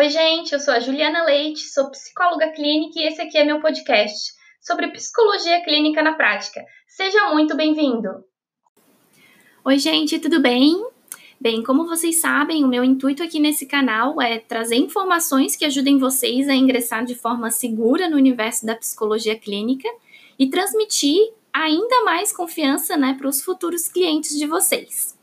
Oi, gente, eu sou a Juliana Leite, sou psicóloga clínica e esse aqui é meu podcast sobre psicologia clínica na prática. Seja muito bem-vindo! Oi, gente, tudo bem? Bem, como vocês sabem, o meu intuito aqui nesse canal é trazer informações que ajudem vocês a ingressar de forma segura no universo da psicologia clínica e transmitir ainda mais confiança né, para os futuros clientes de vocês.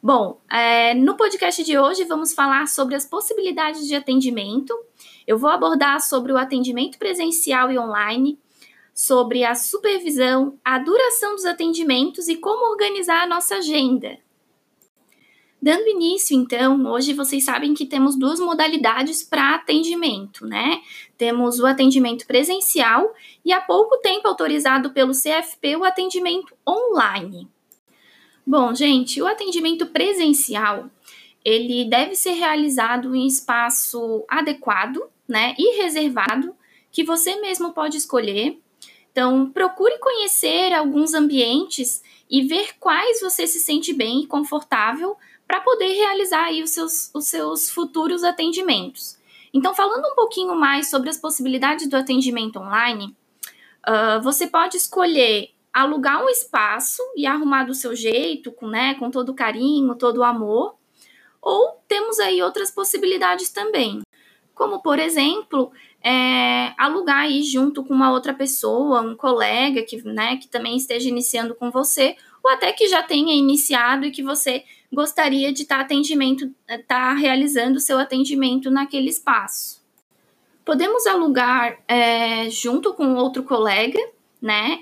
Bom, é, no podcast de hoje vamos falar sobre as possibilidades de atendimento. Eu vou abordar sobre o atendimento presencial e online, sobre a supervisão, a duração dos atendimentos e como organizar a nossa agenda. Dando início, então, hoje vocês sabem que temos duas modalidades para atendimento, né? Temos o atendimento presencial e há pouco tempo autorizado pelo CFP o atendimento online. Bom, gente, o atendimento presencial, ele deve ser realizado em espaço adequado, né, e reservado, que você mesmo pode escolher. Então, procure conhecer alguns ambientes e ver quais você se sente bem e confortável para poder realizar aí os seus, os seus futuros atendimentos. Então, falando um pouquinho mais sobre as possibilidades do atendimento online, uh, você pode escolher alugar um espaço e arrumar do seu jeito, com, né, com todo carinho, todo amor, ou temos aí outras possibilidades também, como por exemplo, é, alugar aí junto com uma outra pessoa, um colega que, né, que também esteja iniciando com você, ou até que já tenha iniciado e que você gostaria de estar tá atendimento, estar tá realizando seu atendimento naquele espaço. Podemos alugar é, junto com outro colega, né?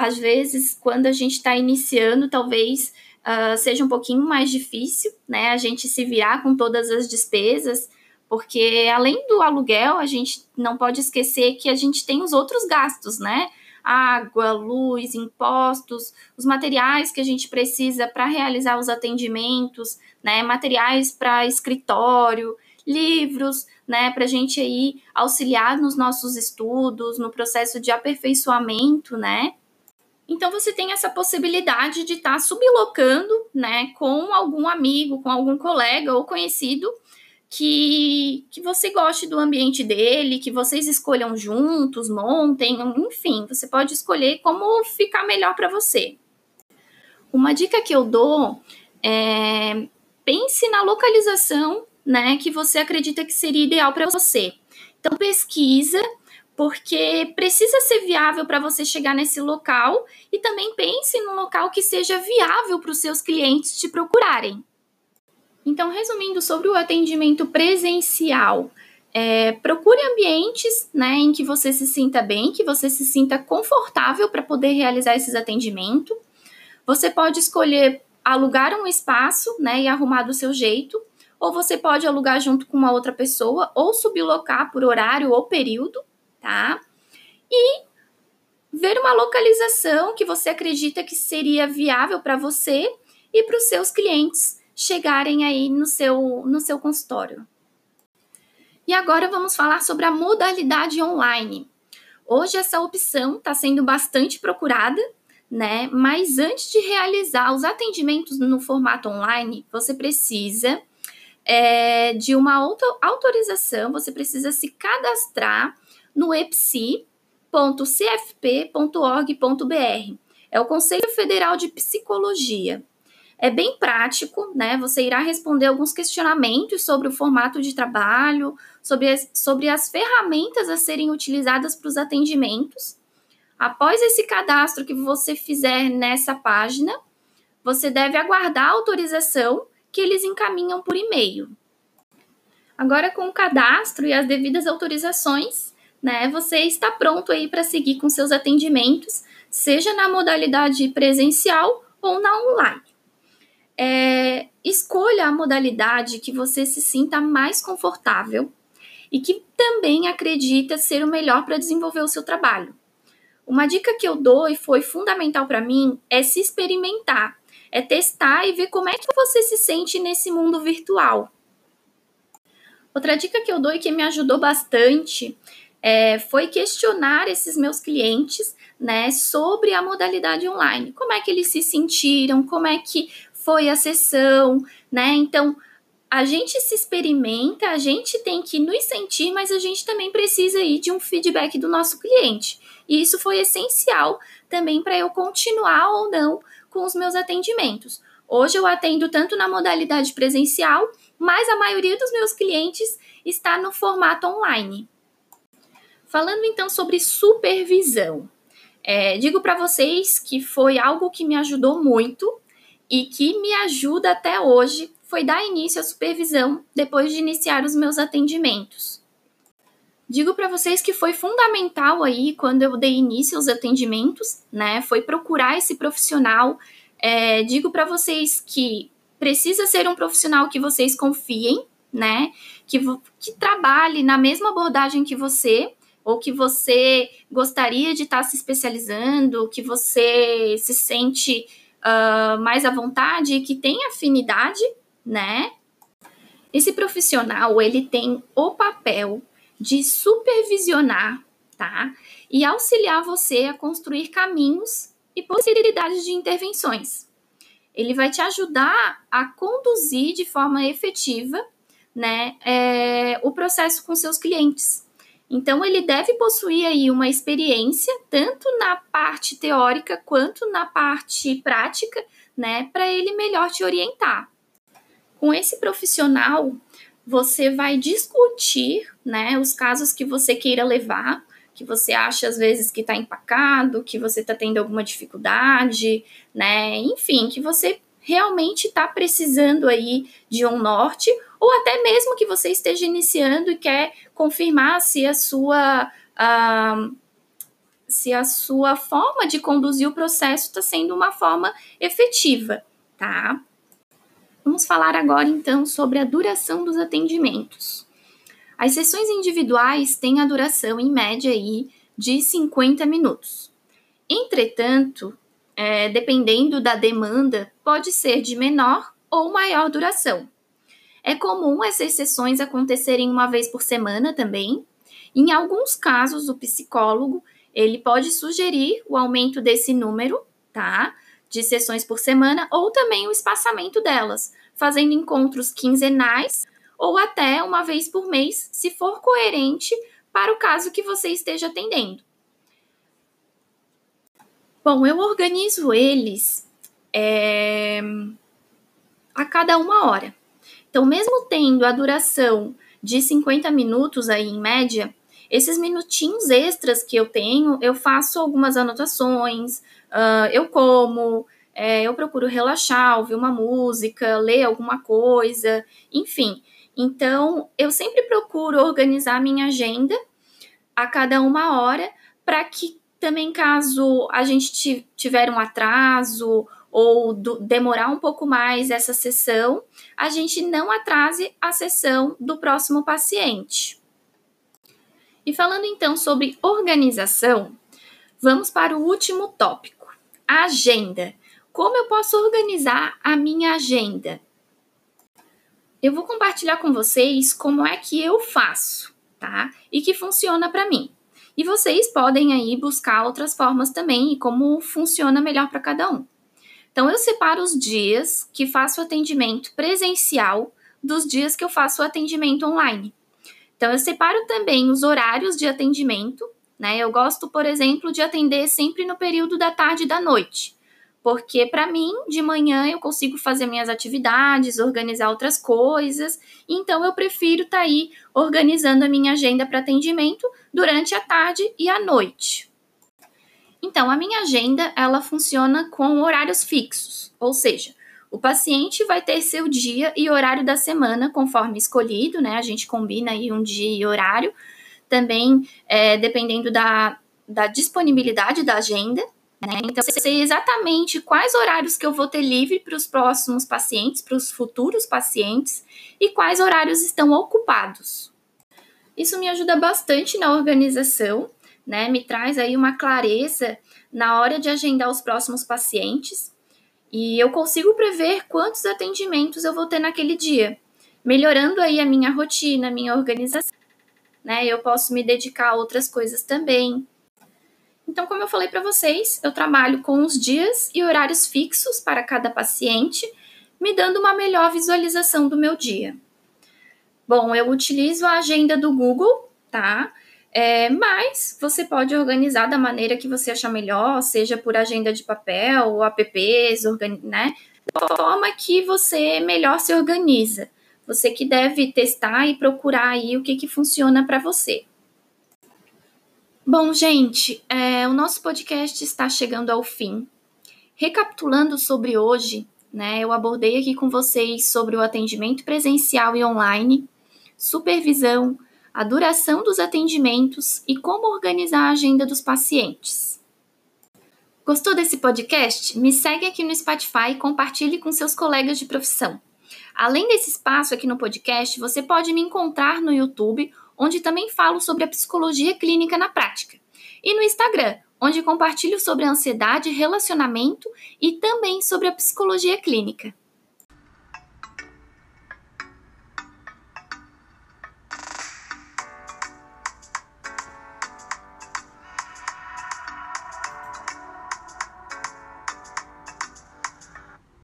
Às vezes, quando a gente está iniciando, talvez uh, seja um pouquinho mais difícil, né? A gente se virar com todas as despesas, porque além do aluguel, a gente não pode esquecer que a gente tem os outros gastos, né? Água, luz, impostos, os materiais que a gente precisa para realizar os atendimentos, né? Materiais para escritório, livros, né? Para a gente aí auxiliar nos nossos estudos, no processo de aperfeiçoamento, né? Então você tem essa possibilidade de estar tá sublocando, né, com algum amigo, com algum colega ou conhecido que, que você goste do ambiente dele, que vocês escolham juntos, montem, enfim, você pode escolher como ficar melhor para você. Uma dica que eu dou é pense na localização, né, que você acredita que seria ideal para você. Então pesquisa porque precisa ser viável para você chegar nesse local e também pense num local que seja viável para os seus clientes te procurarem. Então, resumindo sobre o atendimento presencial, é, procure ambientes né, em que você se sinta bem, que você se sinta confortável para poder realizar esses atendimentos. Você pode escolher alugar um espaço né, e arrumar do seu jeito, ou você pode alugar junto com uma outra pessoa, ou sublocar por horário ou período tá? E ver uma localização que você acredita que seria viável para você e para os seus clientes chegarem aí no seu, no seu consultório. E agora vamos falar sobre a modalidade online. Hoje essa opção está sendo bastante procurada, né? Mas antes de realizar os atendimentos no formato online, você precisa é, de uma autorização, você precisa se cadastrar no epsi.cfp.org.br. É o Conselho Federal de Psicologia. É bem prático, né? Você irá responder alguns questionamentos sobre o formato de trabalho, sobre as, sobre as ferramentas a serem utilizadas para os atendimentos. Após esse cadastro que você fizer nessa página, você deve aguardar a autorização que eles encaminham por e-mail. Agora, com o cadastro e as devidas autorizações, né, você está pronto aí para seguir com seus atendimentos, seja na modalidade presencial ou na online. É, escolha a modalidade que você se sinta mais confortável e que também acredita ser o melhor para desenvolver o seu trabalho. Uma dica que eu dou e foi fundamental para mim é se experimentar, é testar e ver como é que você se sente nesse mundo virtual. Outra dica que eu dou e que me ajudou bastante é, foi questionar esses meus clientes né, sobre a modalidade online. Como é que eles se sentiram, como é que foi a sessão, né? Então, a gente se experimenta, a gente tem que nos sentir, mas a gente também precisa ir de um feedback do nosso cliente. E isso foi essencial também para eu continuar ou não com os meus atendimentos. Hoje eu atendo tanto na modalidade presencial, mas a maioria dos meus clientes está no formato online. Falando então sobre supervisão, é, digo para vocês que foi algo que me ajudou muito e que me ajuda até hoje foi dar início à supervisão depois de iniciar os meus atendimentos. Digo para vocês que foi fundamental aí quando eu dei início aos atendimentos, né? Foi procurar esse profissional. É, digo para vocês que precisa ser um profissional que vocês confiem, né? Que, que trabalhe na mesma abordagem que você, ou que você gostaria de estar tá se especializando, que você se sente uh, mais à vontade e que tem afinidade, né? Esse profissional, ele tem o papel de supervisionar, tá? E auxiliar você a construir caminhos e possibilidades de intervenções. Ele vai te ajudar a conduzir de forma efetiva, né, é, o processo com seus clientes. Então, ele deve possuir aí uma experiência, tanto na parte teórica quanto na parte prática, né, para ele melhor te orientar. Com esse profissional, você vai discutir, né, os casos que você queira levar, que você acha às vezes que está empacado, que você está tendo alguma dificuldade, né, enfim, que você realmente está precisando aí de um norte, ou até mesmo que você esteja iniciando e quer confirmar se a sua uh, se a sua forma de conduzir o processo está sendo uma forma efetiva, tá? Vamos falar agora então sobre a duração dos atendimentos. As sessões individuais têm a duração em média aí de 50 minutos. Entretanto, é, dependendo da demanda, pode ser de menor ou maior duração. É comum essas sessões acontecerem uma vez por semana também. Em alguns casos, o psicólogo ele pode sugerir o aumento desse número, tá? De sessões por semana ou também o espaçamento delas, fazendo encontros quinzenais ou até uma vez por mês, se for coerente para o caso que você esteja atendendo. Bom, eu organizo eles é, a cada uma hora. Então, mesmo tendo a duração de 50 minutos aí em média, esses minutinhos extras que eu tenho, eu faço algumas anotações, uh, eu como, é, eu procuro relaxar, ouvir uma música, ler alguma coisa, enfim. Então, eu sempre procuro organizar minha agenda a cada uma hora para que também caso a gente tiver um atraso ou do, demorar um pouco mais essa sessão, a gente não atrase a sessão do próximo paciente. E falando então sobre organização, vamos para o último tópico: a agenda. Como eu posso organizar a minha agenda? Eu vou compartilhar com vocês como é que eu faço, tá? E que funciona para mim. E vocês podem aí buscar outras formas também e como funciona melhor para cada um. Então, eu separo os dias que faço atendimento presencial dos dias que eu faço atendimento online. Então, eu separo também os horários de atendimento, né? Eu gosto, por exemplo, de atender sempre no período da tarde e da noite, porque para mim, de manhã eu consigo fazer minhas atividades, organizar outras coisas, então eu prefiro estar tá aí organizando a minha agenda para atendimento durante a tarde e a noite. Então, a minha agenda, ela funciona com horários fixos, ou seja, o paciente vai ter seu dia e horário da semana conforme escolhido, né? A gente combina aí um dia e horário, também é, dependendo da, da disponibilidade da agenda, né? Então, eu sei exatamente quais horários que eu vou ter livre para os próximos pacientes, para os futuros pacientes, e quais horários estão ocupados. Isso me ajuda bastante na organização né? Me traz aí uma clareza na hora de agendar os próximos pacientes e eu consigo prever quantos atendimentos eu vou ter naquele dia, melhorando aí a minha rotina, a minha organização, né? Eu posso me dedicar a outras coisas também. Então, como eu falei para vocês, eu trabalho com os dias e horários fixos para cada paciente, me dando uma melhor visualização do meu dia. Bom, eu utilizo a agenda do Google, tá? É, mas você pode organizar da maneira que você achar melhor, seja por agenda de papel ou apps, né? Da forma que você melhor se organiza. Você que deve testar e procurar aí o que, que funciona para você. Bom, gente, é, o nosso podcast está chegando ao fim. Recapitulando sobre hoje, né, eu abordei aqui com vocês sobre o atendimento presencial e online, supervisão, a duração dos atendimentos e como organizar a agenda dos pacientes. Gostou desse podcast? Me segue aqui no Spotify e compartilhe com seus colegas de profissão. Além desse espaço aqui no podcast, você pode me encontrar no YouTube, onde também falo sobre a psicologia clínica na prática, e no Instagram, onde compartilho sobre ansiedade, relacionamento e também sobre a psicologia clínica.